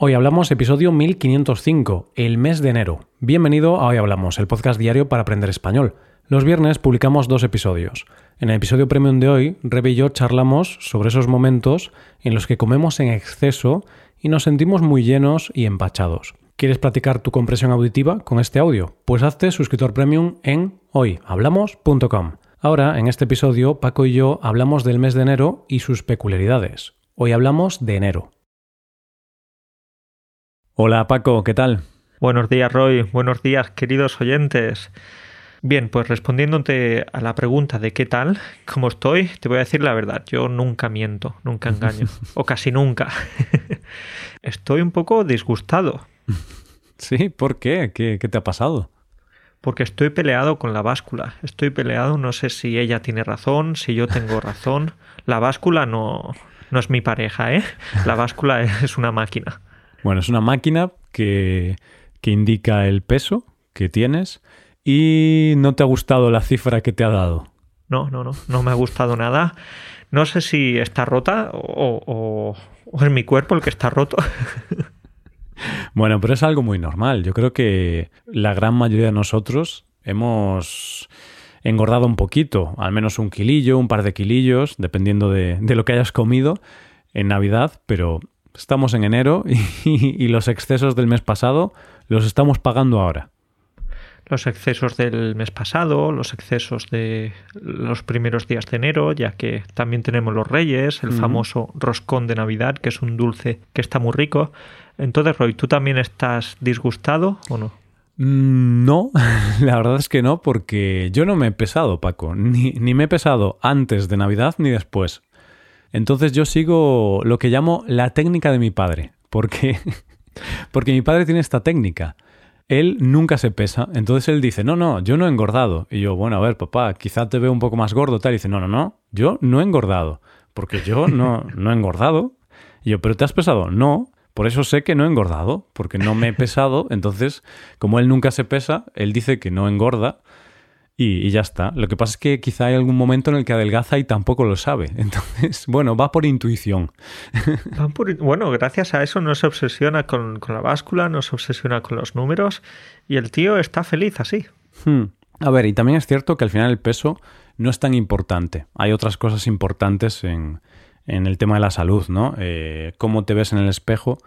Hoy hablamos episodio 1505, el mes de enero. Bienvenido a Hoy Hablamos, el podcast diario para aprender español. Los viernes publicamos dos episodios. En el episodio premium de hoy, Rebe y yo charlamos sobre esos momentos en los que comemos en exceso y nos sentimos muy llenos y empachados. ¿Quieres practicar tu compresión auditiva con este audio? Pues hazte suscriptor premium en hoyhablamos.com. Ahora, en este episodio, Paco y yo hablamos del mes de enero y sus peculiaridades. Hoy hablamos de enero. Hola Paco, ¿qué tal? Buenos días Roy, buenos días queridos oyentes. Bien, pues respondiéndote a la pregunta de qué tal, cómo estoy, te voy a decir la verdad, yo nunca miento, nunca engaño, o casi nunca. estoy un poco disgustado. Sí, ¿por qué? qué? ¿Qué te ha pasado? Porque estoy peleado con la báscula, estoy peleado, no sé si ella tiene razón, si yo tengo razón. La báscula no, no es mi pareja, ¿eh? La báscula es una máquina. Bueno, es una máquina que, que indica el peso que tienes y no te ha gustado la cifra que te ha dado. No, no, no, no me ha gustado nada. No sé si está rota o, o, o es mi cuerpo el que está roto. bueno, pero es algo muy normal. Yo creo que la gran mayoría de nosotros hemos engordado un poquito, al menos un kilillo, un par de kilillos, dependiendo de, de lo que hayas comido en Navidad, pero Estamos en enero y, y, los excesos del mes pasado los estamos pagando ahora. Los excesos del mes pasado, los excesos de los primeros días de enero, ya que también tenemos los reyes, el uh -huh. famoso roscón de Navidad, que es un dulce que está muy rico. Entonces, Roy, ¿tú también estás disgustado o no? Mm, No, la verdad es que no, porque yo no me he pesado, Paco. Ni, ni me he pesado antes de Navidad ni después. Entonces yo sigo lo que llamo la técnica de mi padre, porque, porque mi padre tiene esta técnica. Él nunca se pesa, entonces él dice, no, no, yo no he engordado. Y yo, bueno, a ver, papá, quizá te veo un poco más gordo, tal. Y dice, no, no, no, yo no he engordado, porque yo no, no he engordado. Y yo, pero ¿te has pesado? No, por eso sé que no he engordado, porque no me he pesado. Entonces, como él nunca se pesa, él dice que no engorda. Y, y, ya está. Lo que pasa es que quizá hay algún momento en el que adelgaza y tampoco lo sabe. Entonces, bueno, va por intuición. Va por, bueno, gracias a eso no se obsesiona con, con, la báscula, no se obsesiona con los números y el tío está feliz así. Hmm. A ver, y también es cierto que al final el peso no es tan importante. Hay otras cosas importantes en, en el tema de la salud, ¿no? Eh, cómo te ves en el espejo.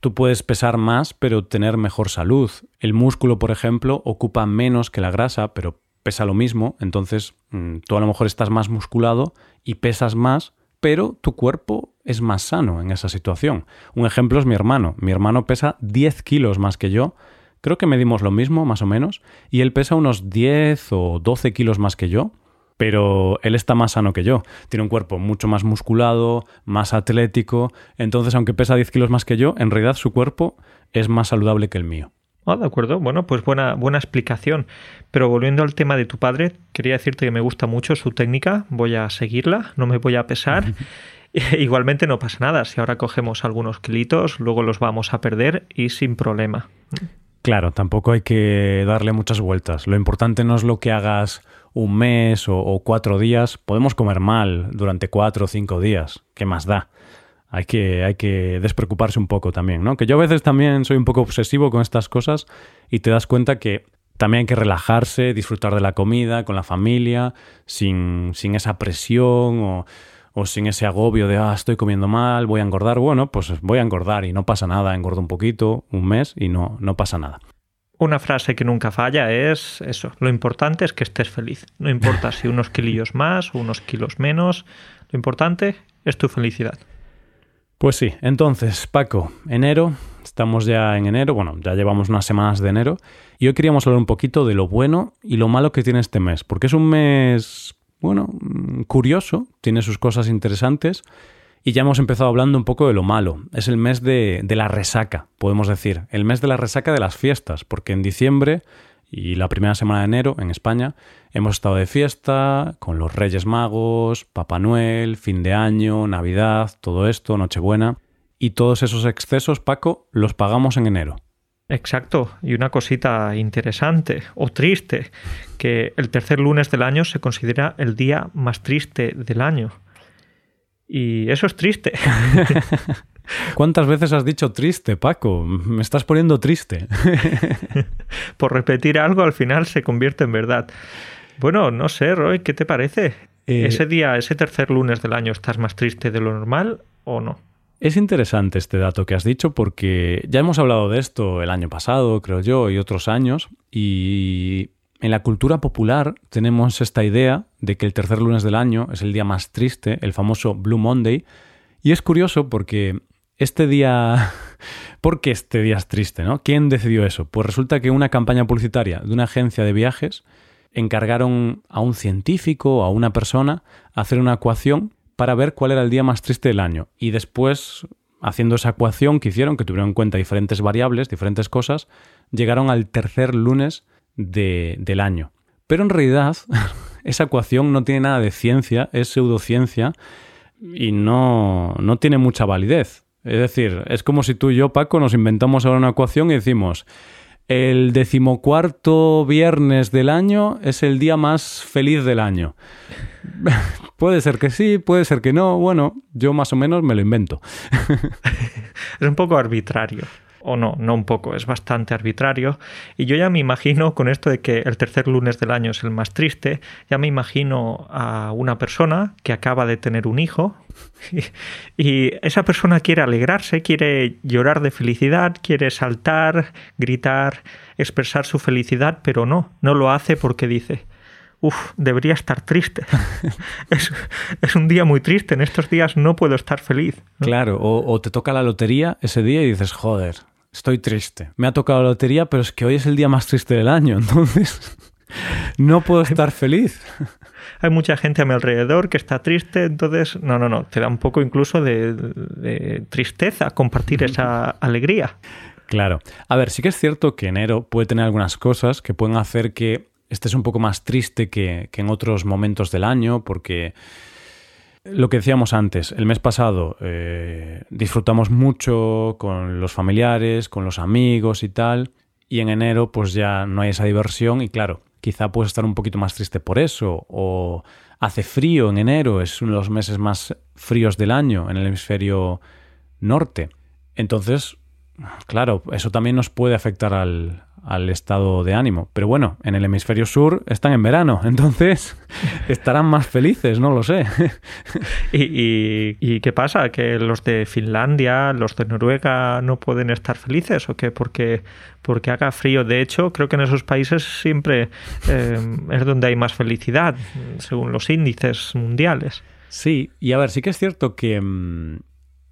Tú puedes pesar más, pero tener mejor salud. El músculo, por ejemplo, ocupa menos que la grasa, pero pesa lo mismo, entonces mm, tú a lo mejor estás más musculado y pesas más, pero tu cuerpo es más sano en esa situación. Un ejemplo es mi hermano. Mi hermano pesa 10 kilos más que yo. Creo que medimos lo mismo, más o menos, y él pesa unos 10 o 12 kilos más que yo, pero él está más sano que yo. Tiene un cuerpo mucho más musculado, más atlético, entonces aunque pesa 10 kilos más que yo, en realidad su cuerpo es más saludable que el mío. Ah, de acuerdo. Bueno, pues buena, buena explicación. Pero volviendo al tema de tu padre, quería decirte que me gusta mucho su técnica. Voy a seguirla, no me voy a pesar. Igualmente no pasa nada. Si ahora cogemos algunos kilitos, luego los vamos a perder y sin problema. Claro, tampoco hay que darle muchas vueltas. Lo importante no es lo que hagas un mes o, o cuatro días. Podemos comer mal durante cuatro o cinco días. ¿Qué más da? Hay que, hay que despreocuparse un poco también, ¿no? Que yo a veces también soy un poco obsesivo con estas cosas y te das cuenta que también hay que relajarse, disfrutar de la comida, con la familia, sin, sin esa presión o, o, sin ese agobio de, ah, estoy comiendo mal, voy a engordar. Bueno, pues voy a engordar y no pasa nada, engordo un poquito, un mes y no, no pasa nada. Una frase que nunca falla es eso, lo importante es que estés feliz. No importa si unos kilillos más o unos kilos menos, lo importante es tu felicidad. Pues sí, entonces, Paco, enero, estamos ya en enero, bueno, ya llevamos unas semanas de enero, y hoy queríamos hablar un poquito de lo bueno y lo malo que tiene este mes, porque es un mes, bueno, curioso, tiene sus cosas interesantes, y ya hemos empezado hablando un poco de lo malo. Es el mes de, de la resaca, podemos decir, el mes de la resaca de las fiestas, porque en diciembre y la primera semana de enero en España hemos estado de fiesta con los Reyes Magos, Papá Noel, fin de año, Navidad, todo esto, Nochebuena. Y todos esos excesos, Paco, los pagamos en enero. Exacto. Y una cosita interesante o triste, que el tercer lunes del año se considera el día más triste del año. Y eso es triste. ¿Cuántas veces has dicho triste, Paco? Me estás poniendo triste. Por repetir algo, al final se convierte en verdad. Bueno, no sé, Roy, ¿qué te parece? Eh, ¿Ese día, ese tercer lunes del año, estás más triste de lo normal o no? Es interesante este dato que has dicho porque ya hemos hablado de esto el año pasado, creo yo, y otros años, y en la cultura popular tenemos esta idea de que el tercer lunes del año es el día más triste, el famoso Blue Monday, y es curioso porque este día... ¿Por qué este día es triste? ¿no? ¿Quién decidió eso? Pues resulta que una campaña publicitaria de una agencia de viajes encargaron a un científico o a una persona a hacer una ecuación para ver cuál era el día más triste del año. Y después, haciendo esa ecuación que hicieron, que tuvieron en cuenta diferentes variables, diferentes cosas, llegaron al tercer lunes del año. Pero en realidad, esa ecuación no tiene nada de ciencia, es pseudociencia y no, no tiene mucha validez. Es decir, es como si tú y yo, Paco, nos inventamos ahora una ecuación y decimos, el decimocuarto viernes del año es el día más feliz del año. puede ser que sí, puede ser que no. Bueno, yo más o menos me lo invento. es un poco arbitrario o no, no un poco, es bastante arbitrario. Y yo ya me imagino, con esto de que el tercer lunes del año es el más triste, ya me imagino a una persona que acaba de tener un hijo y, esa persona quiere alegrarse, quiere llorar de felicidad, quiere saltar, gritar, expresar su felicidad, pero no, no lo hace porque dice, Uf, debería estar triste. es, un día muy triste. En estos días no puedo estar feliz. Claro, o, te toca la lotería ese día y dices, joder, estoy triste. Me ha tocado la lotería, pero es que hoy es el día más triste del año, entonces no puedo estar feliz. Hay mucha gente a mi alrededor que está triste, entonces, no, no, no, te da un poco incluso de tristeza compartir esa alegría. Claro. A ver, sí que es cierto que enero puede tener algunas cosas que pueden hacer que este es un poco más triste que, en otros momentos del año porque lo que decíamos antes, el mes pasado eh, disfrutamos mucho con los familiares, con los amigos y tal, y en enero pues ya no hay esa diversión y claro, quizá puedes estar un poquito más triste por eso, o hace frío en enero, es uno de los meses más fríos del año en el hemisferio norte. Entonces, claro, eso también nos puede afectar al, al estado de ánimo. Pero bueno, en el hemisferio sur están en verano, entonces estarán más felices, no lo sé. ¿Y, qué pasa? ¿Que los de Finlandia, los de Noruega no pueden estar felices o qué? Porque, porque haga frío. De hecho, creo que en esos países siempre eh, es donde hay más felicidad, según los índices mundiales. Sí, y a ver, sí que es cierto que... Mm,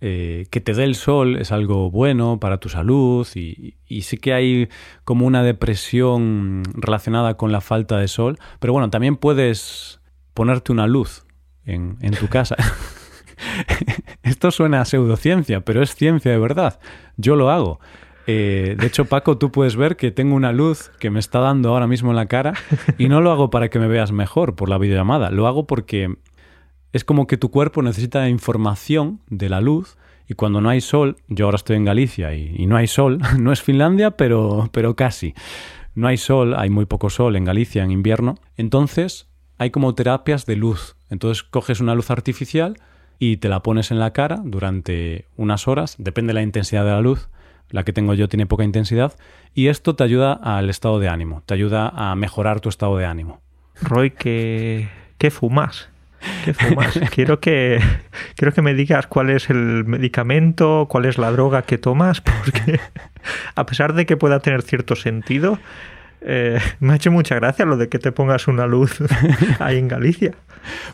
eh, que te dé el sol es algo bueno para tu salud y, sí que hay como una depresión relacionada con la falta de sol, pero bueno, también puedes ponerte una luz en, tu casa. Esto suena a pseudociencia, pero es ciencia de verdad. Yo lo hago. Eh, de hecho, Paco, tú puedes ver que tengo una luz que me está dando ahora mismo en la cara y no lo hago para que me veas mejor por la videollamada, lo hago porque es como que tu cuerpo necesita información de la luz y cuando no hay sol, yo ahora estoy en Galicia y, no hay sol, no es Finlandia, pero, pero casi. No hay sol, hay muy poco sol en Galicia en invierno. Entonces hay como terapias de luz. Entonces coges una luz artificial y te la pones en la cara durante unas horas, depende de la intensidad de la luz. La que tengo yo tiene poca intensidad y esto te ayuda al estado de ánimo, te ayuda a mejorar tu estado de ánimo. Roy, ¿qué, qué fumas? ¿Qué fumas? quiero, que, quiero que me digas cuál es el medicamento, cuál es la droga que tomas, porque a pesar de que pueda tener cierto sentido, eh, me ha hecho mucha gracia lo de que te pongas una luz ahí en Galicia.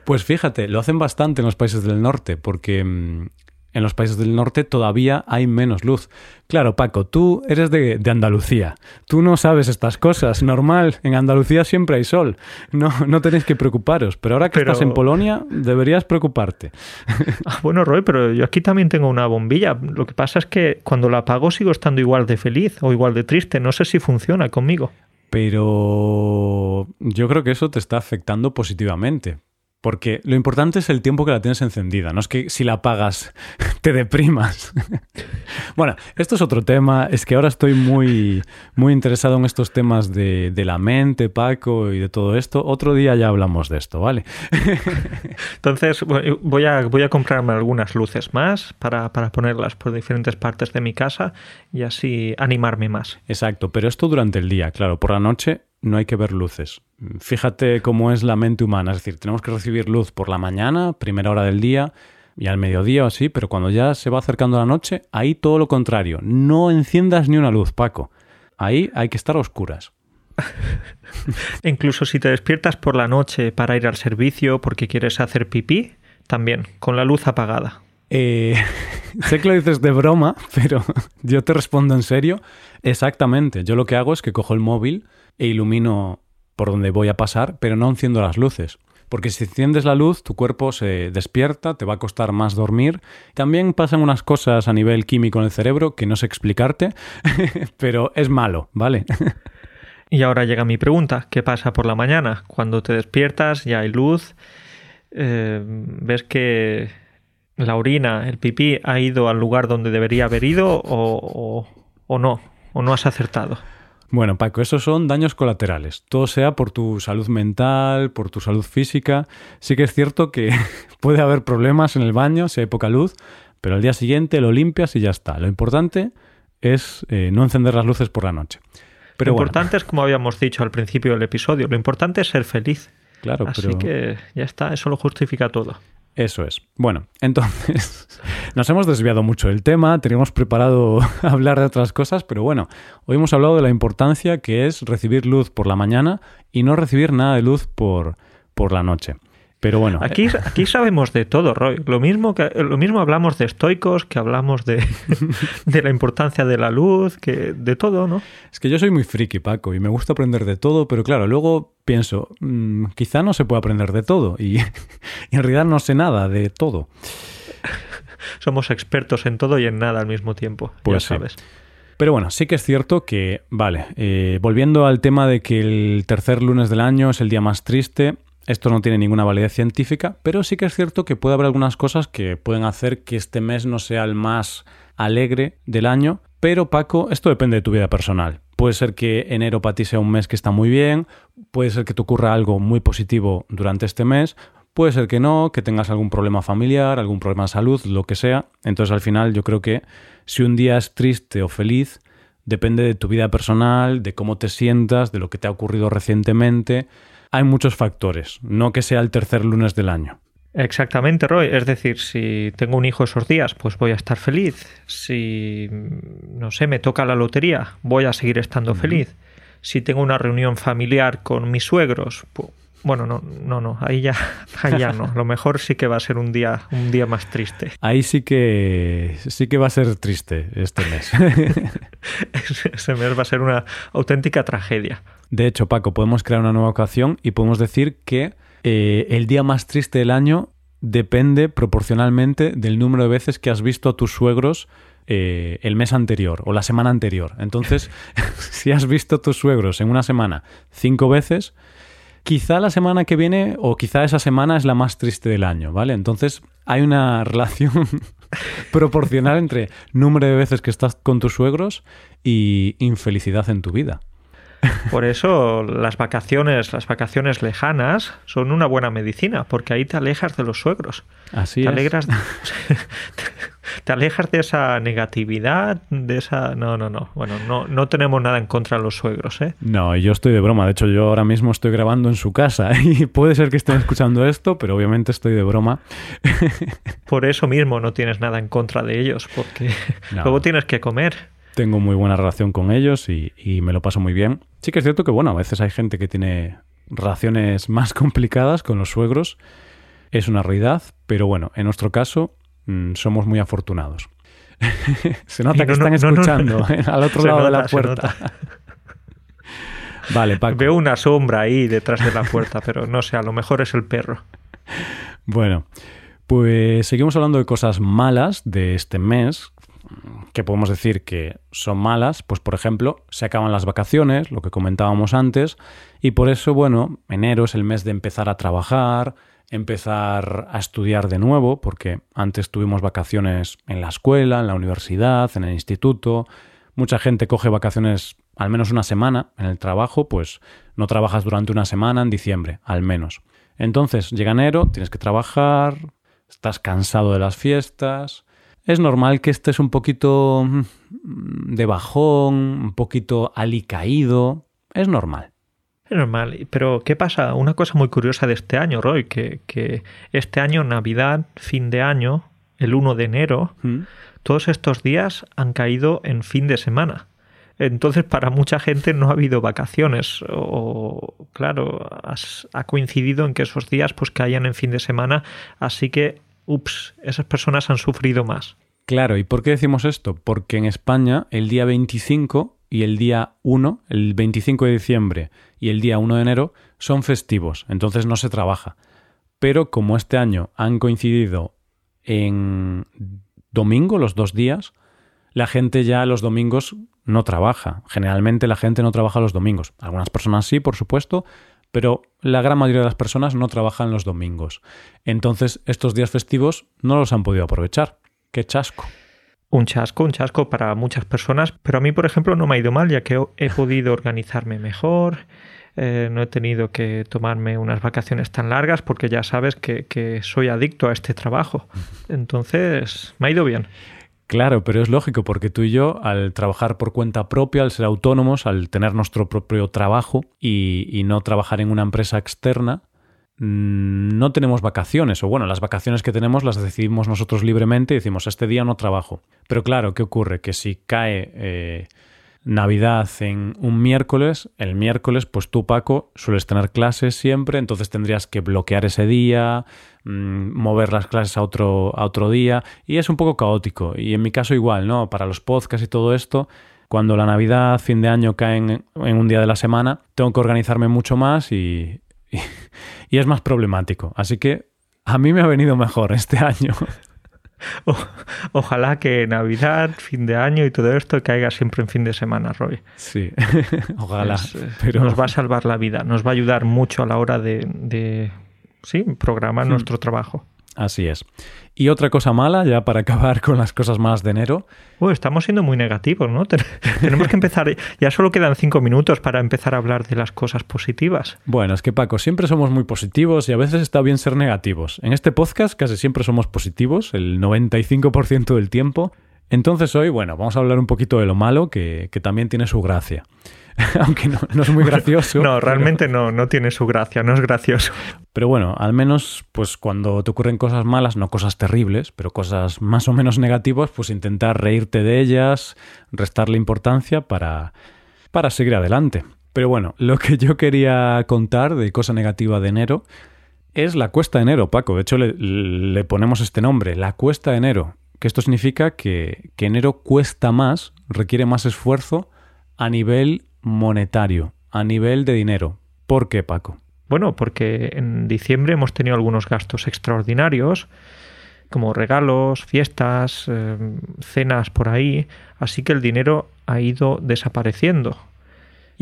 Pues fíjate, lo hacen bastante en los países del norte, porque mm, en los países del norte todavía hay menos luz. Claro, Paco, tú eres de, Andalucía. Tú no sabes estas cosas. Normal, en Andalucía siempre hay sol. No, no tenéis que preocuparos. Pero ahora que estás en Polonia, deberías preocuparte. Ah, bueno, Roy, pero yo aquí también tengo una bombilla. Lo que pasa es que cuando la apago sigo estando igual de feliz o igual de triste. No sé si funciona conmigo. Pero yo creo que eso te está afectando positivamente Porque lo importante es el tiempo que la tienes encendida, no es que si la apagas te deprimas. bueno, esto es otro tema, es que ahora estoy muy, muy interesado en estos temas de, la mente, Paco, y de todo esto. Otro día ya hablamos de esto, ¿vale? Entonces voy a, voy a comprarme algunas luces más para, para ponerlas por diferentes partes de mi casa y así animarme más. Exacto, pero esto durante el día, claro, por la noche no hay que ver luces. Fíjate cómo es la mente humana, es decir, tenemos que recibir luz por la mañana, primera hora del día, y al mediodía o así, pero cuando ya se va acercando la noche, ahí todo lo contrario. No enciendas ni una luz, Paco. Ahí hay que estar a oscuras. Incluso si te despiertas por la noche para ir al servicio porque quieres hacer pipí, también, con la luz apagada. Eh, sé que lo dices de broma, pero yo te respondo en serio. Exactamente. Yo lo que hago es que cojo el móvil e ilumino por donde voy a pasar, pero no enciendo las luces. Porque si enciendes la luz, tu cuerpo se despierta, te va a costar más dormir. También pasan unas cosas a nivel químico en el cerebro que no sé explicarte, pero es malo, ¿vale? y ahora llega mi pregunta, ¿qué pasa por la mañana? Cuando te despiertas, ya hay luz, eh, ves que la orina, el pipí, ha ido al lugar donde debería haber ido o, o no, o no has acertado. Bueno, Paco, esos son daños colaterales. Todo sea por tu salud mental, por tu salud física. Sí que es cierto que puede haber problemas en el baño si hay poca luz, pero al día siguiente lo limpias y ya está. Lo importante es eh, no encender las luces por la noche. Pero lo importante es, como habíamos dicho al principio del episodio, lo importante es ser feliz. Claro, Así que ya está, eso lo justifica todo. Eso es. Bueno, entonces nos hemos desviado mucho del tema, teníamos preparado hablar de otras cosas, pero bueno, hoy hemos hablado de la importancia que es recibir luz por la mañana y no recibir nada de luz por, por la noche. Pero bueno. Aquí, aquí sabemos de todo, Roy. Lo mismo, que, lo mismo hablamos de estoicos, que hablamos de, de la importancia de la luz, que de todo, ¿no? Es que yo soy muy friki, Paco, y me gusta aprender de todo, pero claro, luego pienso, mm, quizá no se puede aprender de todo, y, en realidad no sé nada de todo. Somos expertos en todo y en nada al mismo tiempo, pues ya sabes. Pero bueno, sí que es cierto que, vale, eh, volviendo al tema de que el tercer lunes del año es el día más triste, esto no tiene ninguna validez científica, pero sí que es cierto que puede haber algunas cosas que pueden hacer que este mes no sea el más alegre del año. Pero Paco, esto depende de tu vida personal. Puede ser que enero para ti sea un mes que está muy bien, puede ser que te ocurra algo muy positivo durante este mes, puede ser que no, que tengas algún problema familiar, algún problema de salud, lo que sea. Entonces al final yo creo que si un día es triste o feliz, depende de tu vida personal, de cómo te sientas, de lo que te ha ocurrido recientemente hay muchos factores, no que sea el tercer lunes del año. Exactamente, Roy. Es decir, si tengo un hijo esos días, pues voy a estar feliz. Si, no sé, me toca la lotería, voy a seguir estando feliz. Si tengo una reunión familiar con mis suegros, pues, bueno, no, no, no, ahí ya, ahí ya no. Lo mejor sí que va a ser un día, un día más triste. Ahí sí que sí que va a ser triste este mes. Ese mes va a ser una auténtica tragedia. De hecho, Paco, podemos crear una nueva ocasión y podemos decir que eh, el día más triste del año depende proporcionalmente del número de veces que has visto a tus suegros eh, el mes anterior o la semana anterior. Entonces, si has visto a tus suegros en una semana cinco veces, quizá la semana que viene o quizá esa semana es la más triste del año, ¿vale? Entonces, hay una relación proporcional entre número de veces que estás con tus suegros y infelicidad en tu vida. Por eso las vacaciones, las vacaciones lejanas son una buena medicina, porque ahí te alejas de los suegros. Así te es. Alegras, te alejas de esa negatividad, de esa... No, no, no. Bueno, no, no tenemos nada en contra de los suegros, ¿eh? No, yo estoy de broma. De hecho, yo ahora mismo estoy grabando en su casa y puede ser que estén escuchando esto, pero obviamente estoy de broma. Por eso mismo no tienes nada en contra de ellos, porque luego tienes que comer tengo muy buena relación con ellos y, me lo paso muy bien. Sí que es cierto que, bueno, a veces hay gente que tiene relaciones más complicadas con los suegros. Es una realidad, pero bueno, en nuestro caso mm, somos muy afortunados. se nota que están escuchando ¿eh? al otro lado de la puerta. vale, Paco. Veo una sombra ahí detrás de la puerta, pero no sé, a lo mejor es el perro. Bueno, pues seguimos hablando de cosas malas de este mes, que podemos decir que son malas, pues por ejemplo, se acaban las vacaciones, lo que comentábamos antes, y por eso, bueno, enero es el mes de empezar a trabajar, empezar a estudiar de nuevo, porque antes tuvimos vacaciones en la escuela, en la universidad, en el instituto. Mucha gente coge vacaciones al menos una semana en el trabajo, pues no trabajas durante una semana en diciembre, al menos. Entonces llega enero, tienes que trabajar, estás cansado de las fiestas. Es normal que estés un poquito mm, de bajón, un poquito alicaído. Es normal. Es normal. Pero, ¿qué pasa? Una cosa muy curiosa de este año, Roy, que, que este año, Navidad, fin de año, el 1 de enero, ¿Mm? todos estos días han caído en fin de semana. Entonces, para mucha gente no ha habido vacaciones o, claro, has- ha coincidido en que esos días pues caían en fin de semana, así que, ups, esas personas han sufrido más. Claro, ¿y por qué decimos esto? Porque en España el día 25 y el día 1, el 25 de diciembre y el día 1 de enero son festivos, entonces no se trabaja. Pero como este año han coincidido en domingo, los dos días, la gente ya los domingos no trabaja. Generalmente la gente no trabaja los domingos. Algunas personas sí, por supuesto, pero la gran mayoría de las personas no trabajan los domingos. Entonces estos días festivos no los han podido aprovechar. Qué chasco. Un chasco, un chasco para muchas personas, pero a mí, por ejemplo, no me ha ido mal, ya que he podido organizarme mejor, eh, no he tenido que tomarme unas vacaciones tan largas, porque ya sabes que, que soy adicto a este trabajo. Entonces, me ha ido bien. Claro, pero es lógico porque tú y yo, al trabajar por cuenta propia, al ser autónomos, al tener nuestro propio trabajo y, no trabajar en una empresa externa, mm, no tenemos vacaciones. O bueno, las vacaciones que tenemos las decidimos nosotros libremente y decimos, este día no trabajo. Pero claro, ¿qué ocurre? Que si cae eh, Navidad en un miércoles, el miércoles, pues tú, Paco, sueles tener clases siempre, entonces tendrías que bloquear ese día, mm, mover las clases a otro, a otro día, y es un poco caótico. Y en mi caso igual, ¿no? Para los podcasts y todo esto, cuando la Navidad, fin de año caen en un día de la semana, tengo que organizarme mucho más y, y, y es más problemático. Así que a mí me ha venido mejor este año. O- ojalá que Navidad, fin de año y todo esto caiga siempre en fin de semana, Roy. Sí, ojalá. Es, eh, pero Nos va a salvar la vida, nos va a ayudar mucho a la hora de, de sí, programar Hmm. nuestro trabajo. Así es. Y otra cosa mala, ya para acabar con las cosas malas de enero, Uy, estamos siendo muy negativos, ¿no? Ten- Tenemos que empezar. Ya solo quedan cinco minutos para empezar a hablar de las cosas positivas. Bueno, es que Paco, siempre somos muy positivos y a veces está bien ser negativos. En este podcast casi siempre somos positivos, el 95% del tiempo. Entonces hoy, bueno, vamos a hablar un poquito de lo malo, que, que también tiene su gracia. Aunque no, no es muy gracioso. No, realmente no, no tiene su gracia, no es gracioso. Pero bueno, al menos pues cuando te ocurren cosas malas, no cosas terribles, pero cosas más o menos negativas, pues intentar reírte de ellas, restarle importancia para, para seguir adelante. Pero bueno, lo que yo quería contar de cosa negativa de enero es la cuesta de enero, Paco. De hecho, le, le ponemos este nombre, la cuesta de enero. Que esto significa que, que enero cuesta más, requiere más esfuerzo a nivel monetario, a nivel de dinero. ¿Por qué, Paco? Bueno, porque en diciembre hemos tenido algunos gastos extraordinarios, como regalos, fiestas, eh, cenas por ahí, así que el dinero ha ido desapareciendo.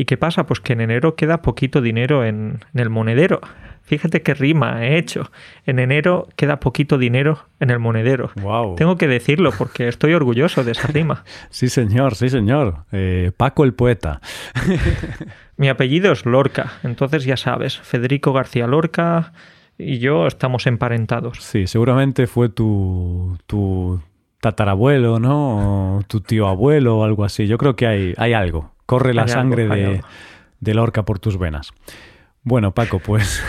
¿Y qué pasa? Pues que en enero queda poquito dinero en, en el monedero. Fíjate qué rima he hecho. En enero queda poquito dinero en el monedero. Wow. Tengo que decirlo porque estoy orgulloso de esa rima. Sí, señor, sí, señor. Eh, Paco el poeta. Mi apellido es Lorca, entonces ya sabes, Federico García Lorca y yo estamos emparentados. Sí, seguramente fue tu, tu tatarabuelo, ¿no? O tu tío abuelo o algo así. Yo creo que hay, hay algo. Corre la Hay sangre de, de Lorca por tus venas. Bueno, Paco, pues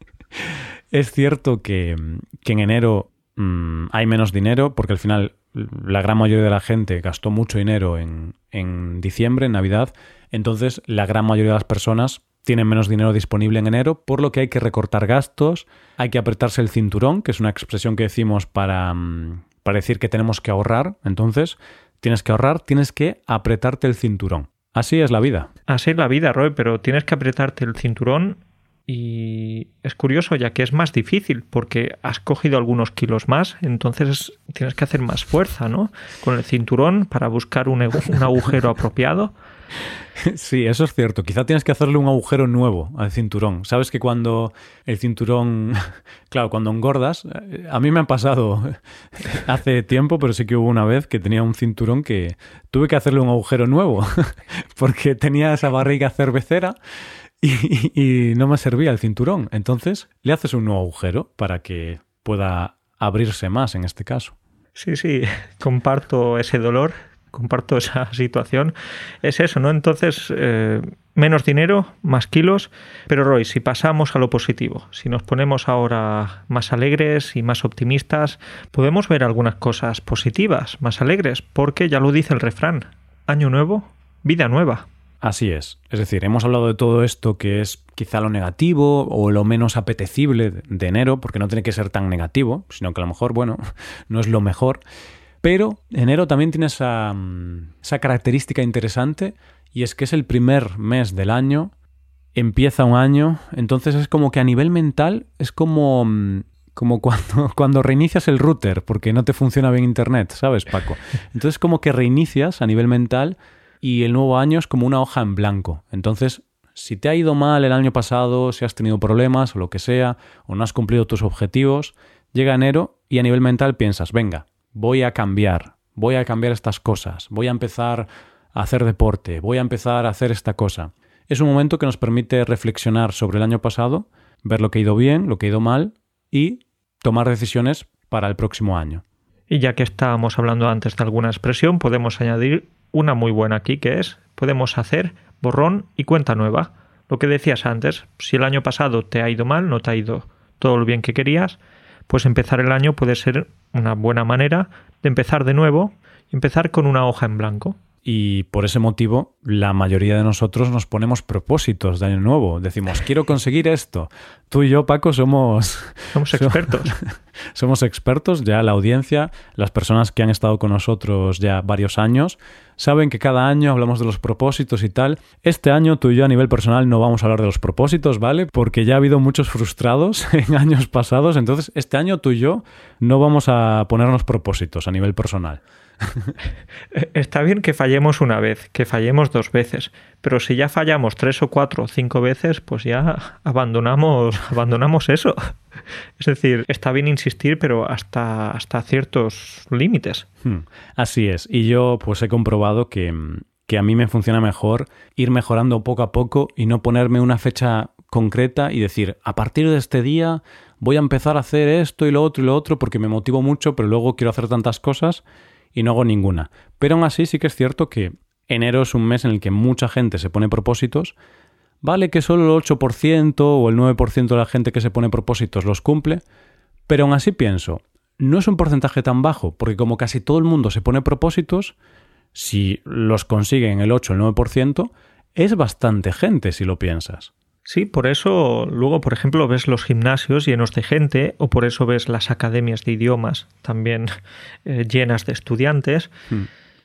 es cierto que, que en enero mm, hay menos dinero porque al final la gran mayoría de la gente gastó mucho dinero en, en diciembre, en Navidad. Entonces la gran mayoría de las personas tienen menos dinero disponible en enero, por lo que hay que recortar gastos, hay que apretarse el cinturón, que es una expresión que decimos para, mm, para decir que tenemos que ahorrar. Entonces, tienes que ahorrar, tienes que apretarte el cinturón. Así es la vida. Así es la vida, Roy, pero tienes que apretarte el cinturón y es curioso ya que es más difícil porque has cogido algunos kilos más, entonces tienes que hacer más fuerza, ¿no? Con el cinturón para buscar un, un agujero apropiado. Sí, eso es cierto. Quizá tienes que hacerle un agujero nuevo al cinturón. Sabes que cuando el cinturón, claro, cuando engordas, eh, a mí me ha pasado hace tiempo, pero sí que hubo una vez que tenía un cinturón que tuve que hacerle un agujero nuevo porque tenía esa barriga cervecera y, no me servía el cinturón. Entonces le haces un nuevo agujero para que pueda abrirse más en este caso. Sí, sí, comparto ese dolor, comparto esa situación. Es eso, ¿no? Entonces, eh, menos dinero, más kilos. Pero Roy, si pasamos a lo positivo, si nos ponemos ahora más alegres y más optimistas, podemos ver algunas cosas positivas, más alegres, porque ya lo dice el refrán, año nuevo, vida nueva. Así es. Es decir, hemos hablado de todo esto que es quizá lo negativo o lo menos apetecible de enero, porque no tiene que ser tan negativo, sino que a lo mejor, bueno, no es lo mejor. Pero enero también tiene esa, mm, esa característica interesante y es que es el primer mes del año, empieza un año, entonces es como que a nivel mental es como mm, como cuando, cuando reinicias el router porque no te funciona bien internet, ¿sabes, Paco? Entonces como que reinicias a nivel mental y el nuevo año es como una hoja en blanco. Entonces, si te ha ido mal el año pasado, si has tenido problemas o lo que sea, o no has cumplido tus objetivos, llega enero y a nivel mental piensas, venga, voy a cambiar, voy a cambiar estas cosas, voy a empezar a hacer deporte, voy a empezar a hacer esta cosa. Es un momento que nos permite reflexionar sobre el año pasado, ver lo que ha ido bien, lo que ha ido mal y tomar decisiones para el próximo año. Y ya que estábamos hablando antes de alguna expresión, podemos añadir una muy buena aquí que es, podemos hacer borrón y cuenta nueva. Lo que decías antes, si el año pasado te ha ido mal, no te ha ido todo lo bien que querías, pues empezar el año puede ser una buena manera de empezar de nuevo y empezar con una hoja en blanco. Y por ese motivo, la mayoría de nosotros nos ponemos propósitos de año nuevo. Decimos, quiero conseguir esto. Tú y yo, Paco, somos... Somos expertos. somos expertos, ya la audiencia, las personas que han estado con nosotros ya varios años, saben que cada año hablamos de los propósitos y tal. Este año tú y yo a nivel personal no vamos a hablar de los propósitos, ¿vale? Porque ya ha habido muchos frustrados en años pasados, entonces este año tú y yo no vamos a ponernos propósitos a nivel personal. Está bien que fallemos una vez, que fallemos dos veces, pero si ya fallamos tres o cuatro o cinco veces, pues ya abandonamos, abandonamos eso. Es decir, está bien insistir, pero hasta, hasta ciertos límites. Hmm, así es. Y yo pues he comprobado que, que a mí me funciona mejor ir mejorando poco a poco y no ponerme una fecha concreta y decir, a partir de este día voy a empezar a hacer esto y lo otro y lo otro porque me motivo mucho, pero luego quiero hacer tantas cosas y no hago ninguna. Pero aún así sí que es cierto que enero es un mes en el que mucha gente se pone propósitos. Vale que solo el 8% o el 9% de la gente que se pone propósitos los cumple, pero aún así pienso, no es un porcentaje tan bajo, porque como casi todo el mundo se pone propósitos, si los consiguen el 8 o el 9%, es bastante gente si lo piensas. Sí, por eso luego, por ejemplo, ves los gimnasios llenos de gente o por eso ves las academias de idiomas también eh, llenas de estudiantes. Hmm.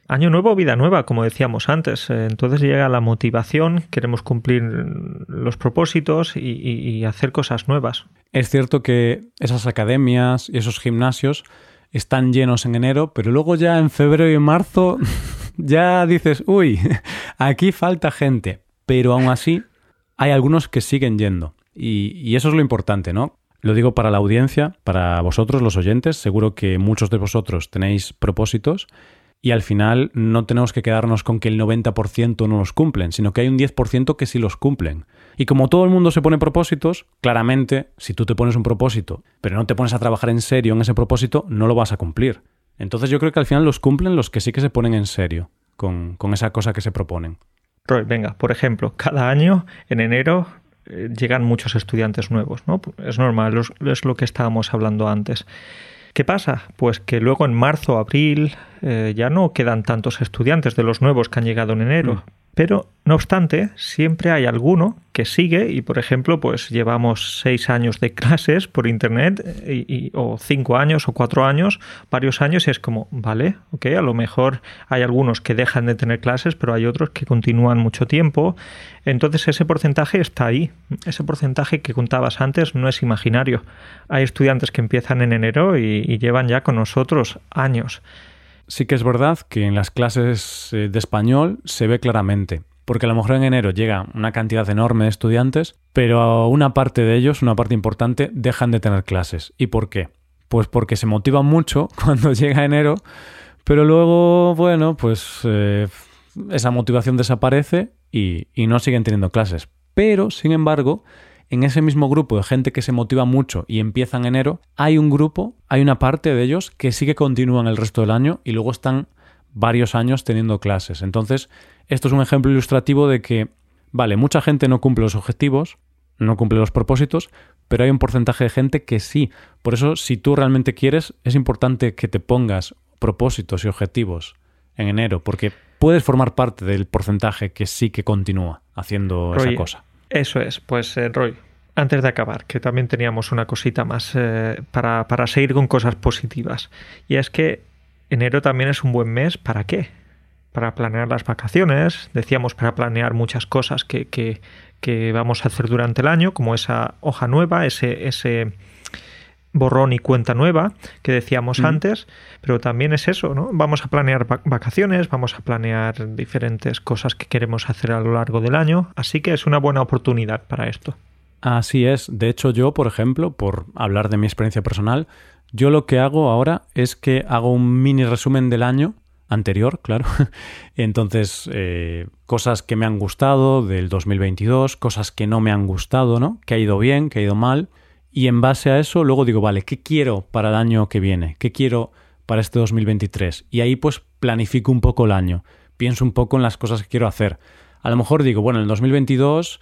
Año nuevo, vida nueva, como decíamos antes. Eh, entonces llega la motivación, queremos cumplir los propósitos y, hacer cosas nuevas. Es cierto que esas academias y esos gimnasios están llenos en enero, pero luego ya en febrero y marzo ya dices, uy, aquí falta gente. Pero aún así hay algunos que siguen yendo. Y, eso es lo importante, ¿no? Lo digo para la audiencia, para vosotros, los oyentes. Seguro que muchos de vosotros tenéis propósitos y al final no tenemos que quedarnos con que el 90% no los cumplen, sino que hay un 10% que sí los cumplen. Y como todo el mundo se pone propósitos, claramente, si tú te pones un propósito, pero no te pones a trabajar en serio en ese propósito, no lo vas a cumplir. Entonces yo creo que al final los cumplen los que sí que se ponen en serio con, con esa cosa que se proponen. Roy, venga, por ejemplo, cada año en enero eh, llegan muchos estudiantes nuevos, ¿no? Es normal, es lo que estábamos hablando antes. ¿Qué pasa? Pues que luego en marzo, abril, eh, ya no quedan tantos estudiantes de los nuevos que han llegado en enero. Mm. Pero, no obstante, siempre hay alguno que sigue y, por ejemplo, pues llevamos seis años de clases por Internet y, o cinco años o cuatro años, varios años y es como, vale, ok, a lo mejor hay algunos que dejan de tener clases, pero hay otros que continúan mucho tiempo. Entonces ese porcentaje está ahí. Ese porcentaje que contabas antes no es imaginario. Hay estudiantes que empiezan en enero y llevan ya con nosotros años. Sí que es verdad que en las clases eh, de español se ve claramente, porque a lo mejor en enero llega una cantidad enorme de estudiantes, pero una parte de ellos, una parte importante, dejan de tener clases. ¿Y por qué? Pues porque se motivan mucho cuando llega enero, pero luego, bueno, pues eh, esa motivación desaparece y, y no siguen teniendo clases. Pero, sin embargo, en ese mismo grupo de gente que se motiva mucho y empieza en enero, hay un grupo, hay una parte de ellos que sí que continúan el resto del año y luego están varios años teniendo clases. Entonces, esto es un ejemplo ilustrativo de que, vale, mucha gente no cumple los objetivos, no cumple los propósitos, pero hay un porcentaje de gente que sí. Por eso, si tú realmente quieres, es importante que te pongas propósitos y objetivos en enero, porque puedes formar parte del porcentaje que sí que continúa haciendo esa cosa. Eso es, pues eh, Roy, antes de acabar, que también teníamos una cosita más eh, para, para seguir con cosas positivas. Y es que enero también es un buen mes, ¿para qué? Para planear las vacaciones, decíamos para planear muchas cosas que, que, que vamos a hacer durante el año, como esa hoja nueva, ese, ese borrón y cuenta nueva que decíamos antes, pero también es eso, ¿no? Vamos a planear vacaciones, vamos a planear diferentes cosas que queremos hacer a lo largo del año, así que es una buena oportunidad para esto. Así es, de hecho yo, por ejemplo, por hablar de mi experiencia personal, yo lo que hago ahora es que hago un mini resumen del año anterior, claro. Entonces, eh, cosas que me han gustado del 2022, cosas que no me han gustado, ¿no? Que ha ido bien, que ha ido mal y en base a eso luego digo, vale, ¿qué quiero para el año que viene? ¿Qué quiero para este 2023? Y ahí pues planifico un poco el año, pienso un poco en las cosas que quiero hacer. A lo mejor digo, bueno, en el 2022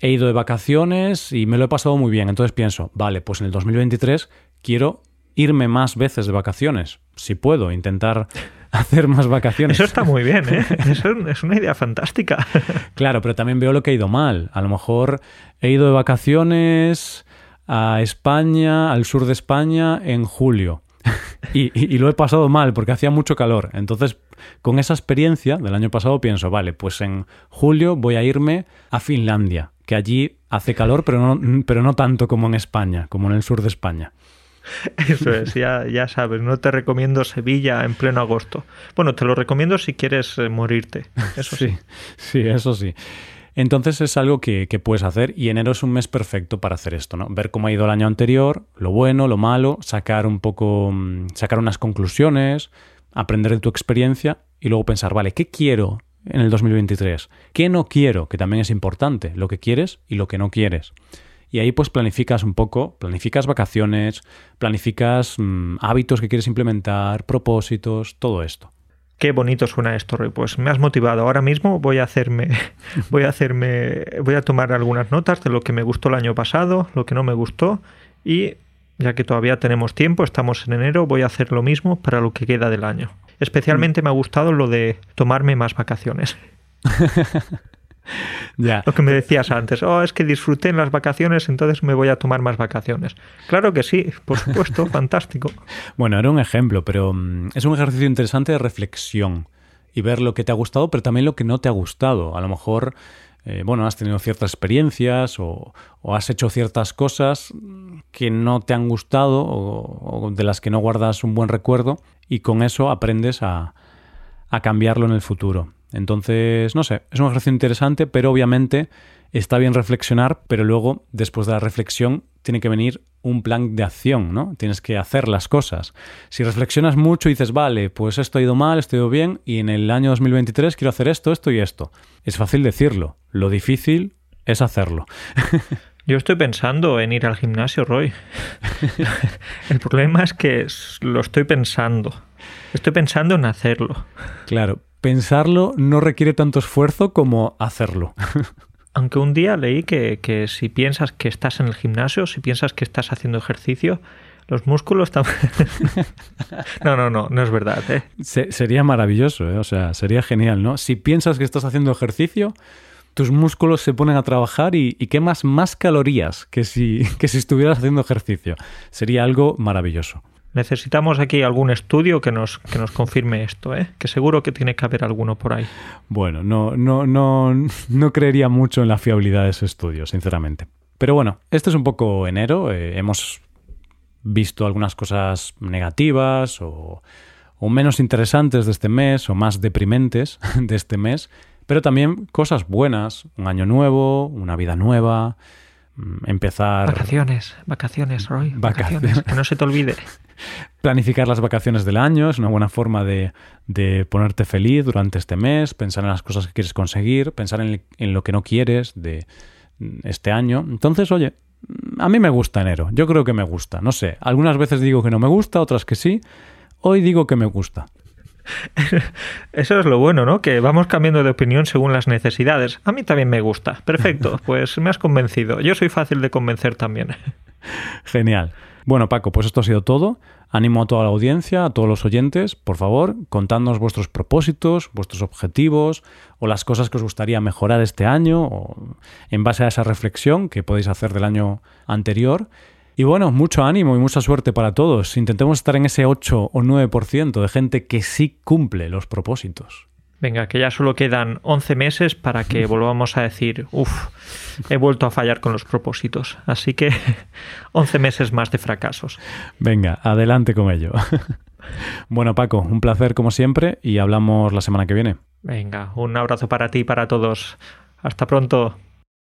he ido de vacaciones y me lo he pasado muy bien, entonces pienso, vale, pues en el 2023 quiero irme más veces de vacaciones, si puedo, intentar hacer más vacaciones. Eso está muy bien, ¿eh? Eso es una idea fantástica. claro, pero también veo lo que ha ido mal. A lo mejor he ido de vacaciones a España, al sur de España, en julio. y, lo he pasado mal porque hacía mucho calor. Entonces, con esa experiencia del año pasado pienso, vale, pues en julio voy a irme a Finlandia, que allí hace calor, pero no, pero no tanto como en España, como en el sur de España. Eso es, ya, ya sabes, no te recomiendo Sevilla en pleno agosto. Bueno, te lo recomiendo si quieres eh, morirte. Eso sí. Sí, eso sí. Entonces es algo que, puedes hacer y enero es un mes perfecto para hacer esto, ¿no? Ver cómo ha ido el año anterior, lo bueno, lo malo, sacar un poco, mm, sacar unas conclusiones, aprender de tu experiencia y luego pensar, vale, ¿qué quiero en el 2023? ¿Qué no quiero? Que también es importante, lo que quieres y lo que no quieres. Y ahí pues planificas un poco, planificas vacaciones, planificas mm, hábitos que quieres implementar, propósitos, todo esto. Qué bonito suena esto, Roy. Pues me has motivado. Ahora mismo voy a hacerme, voy a hacerme, voy a tomar algunas notas de lo que me gustó el año pasado, lo que no me gustó y ya que todavía tenemos tiempo, estamos en enero, voy a hacer lo mismo para lo que queda del año. Especialmente me ha gustado lo de tomarme más vacaciones. Lo que me decías antes, oh, es que disfruté en las vacaciones, entonces me voy a tomar más vacaciones. Claro que sí, por supuesto, fantástico. Bueno, era un ejemplo, pero mm, es un ejercicio interesante de reflexión y ver lo que te ha gustado, pero también lo que no te ha gustado. A lo mejor, eh, bueno, has tenido ciertas experiencias o, has hecho ciertas cosas que no te han gustado o, de las que no guardas un buen recuerdo y con eso aprendes a cambiarlo en el futuro. Entonces, no sé, es un ejercicio interesante, pero obviamente está bien reflexionar, pero luego, después de la reflexión, tiene que venir un plan de acción, ¿no? Tienes que hacer las cosas. Si reflexionas mucho y dices, vale, pues esto ha ido mal, esto ha ido bien, y en el año 2023 quiero hacer esto, esto y esto. Es fácil decirlo. Lo difícil es hacerlo. Yo estoy pensando en ir al gimnasio, Roy. el problema es que lo estoy pensando. Estoy pensando en hacerlo. Claro, pensarlo no requiere tanto esfuerzo como hacerlo. Aunque un día leí que, si piensas que estás en el gimnasio, si piensas que estás haciendo ejercicio, Los músculos también. no, no, no, no es verdad. ¿eh? sería maravilloso, ¿eh? o sea, sería genial, ¿no? Si piensas que estás haciendo ejercicio, tus músculos se ponen a trabajar y, quemas más calorías que si, que si estuvieras haciendo ejercicio. Sería algo maravilloso. Necesitamos aquí algún estudio que nos, que nos confirme esto, ¿eh? que seguro que tiene que haber alguno por ahí. Bueno, no, no, no, no creería mucho en la fiabilidad de ese estudio, sinceramente. Pero bueno, este es un poco enero. Eh, hemos visto algunas cosas negativas o, o menos interesantes de este mes o más deprimentes de este mes, pero también cosas buenas, un año nuevo, una vida nueva, empezar... Vacaciones, vacaciones, Roy. Vacaciones, que no se te olvide. Planificar las vacaciones del año es una buena forma de, de, ponerte feliz durante este mes, pensar en las cosas que quieres conseguir, pensar en, en lo que no quieres de mm, este año. Entonces, oye, a mí me gusta enero, yo creo que me gusta, no sé, algunas veces digo que no me gusta, otras que sí, hoy digo que me gusta. Eso es lo bueno, ¿no? Que vamos cambiando de opinión según las necesidades. A mí también me gusta. Perfecto, pues me has convencido. Yo soy fácil de convencer también. Genial. Bueno, Paco, pues esto ha sido todo. Animo a toda la audiencia, a todos los oyentes, por favor, contadnos vuestros propósitos, vuestros objetivos o las cosas que os gustaría mejorar este año o en base a esa reflexión que podéis hacer del año anterior. Y bueno, mucho ánimo y mucha suerte para todos. Intentemos estar en ese 8 o 9% de gente que sí cumple los propósitos. Venga, que ya solo quedan 11 meses para que volvamos a decir, uff, he vuelto a fallar con los propósitos. Así que 11 meses más de fracasos. Venga, adelante con ello. Bueno, Paco, un placer como siempre y hablamos la semana que viene. Venga, un abrazo para ti y para todos. Hasta pronto.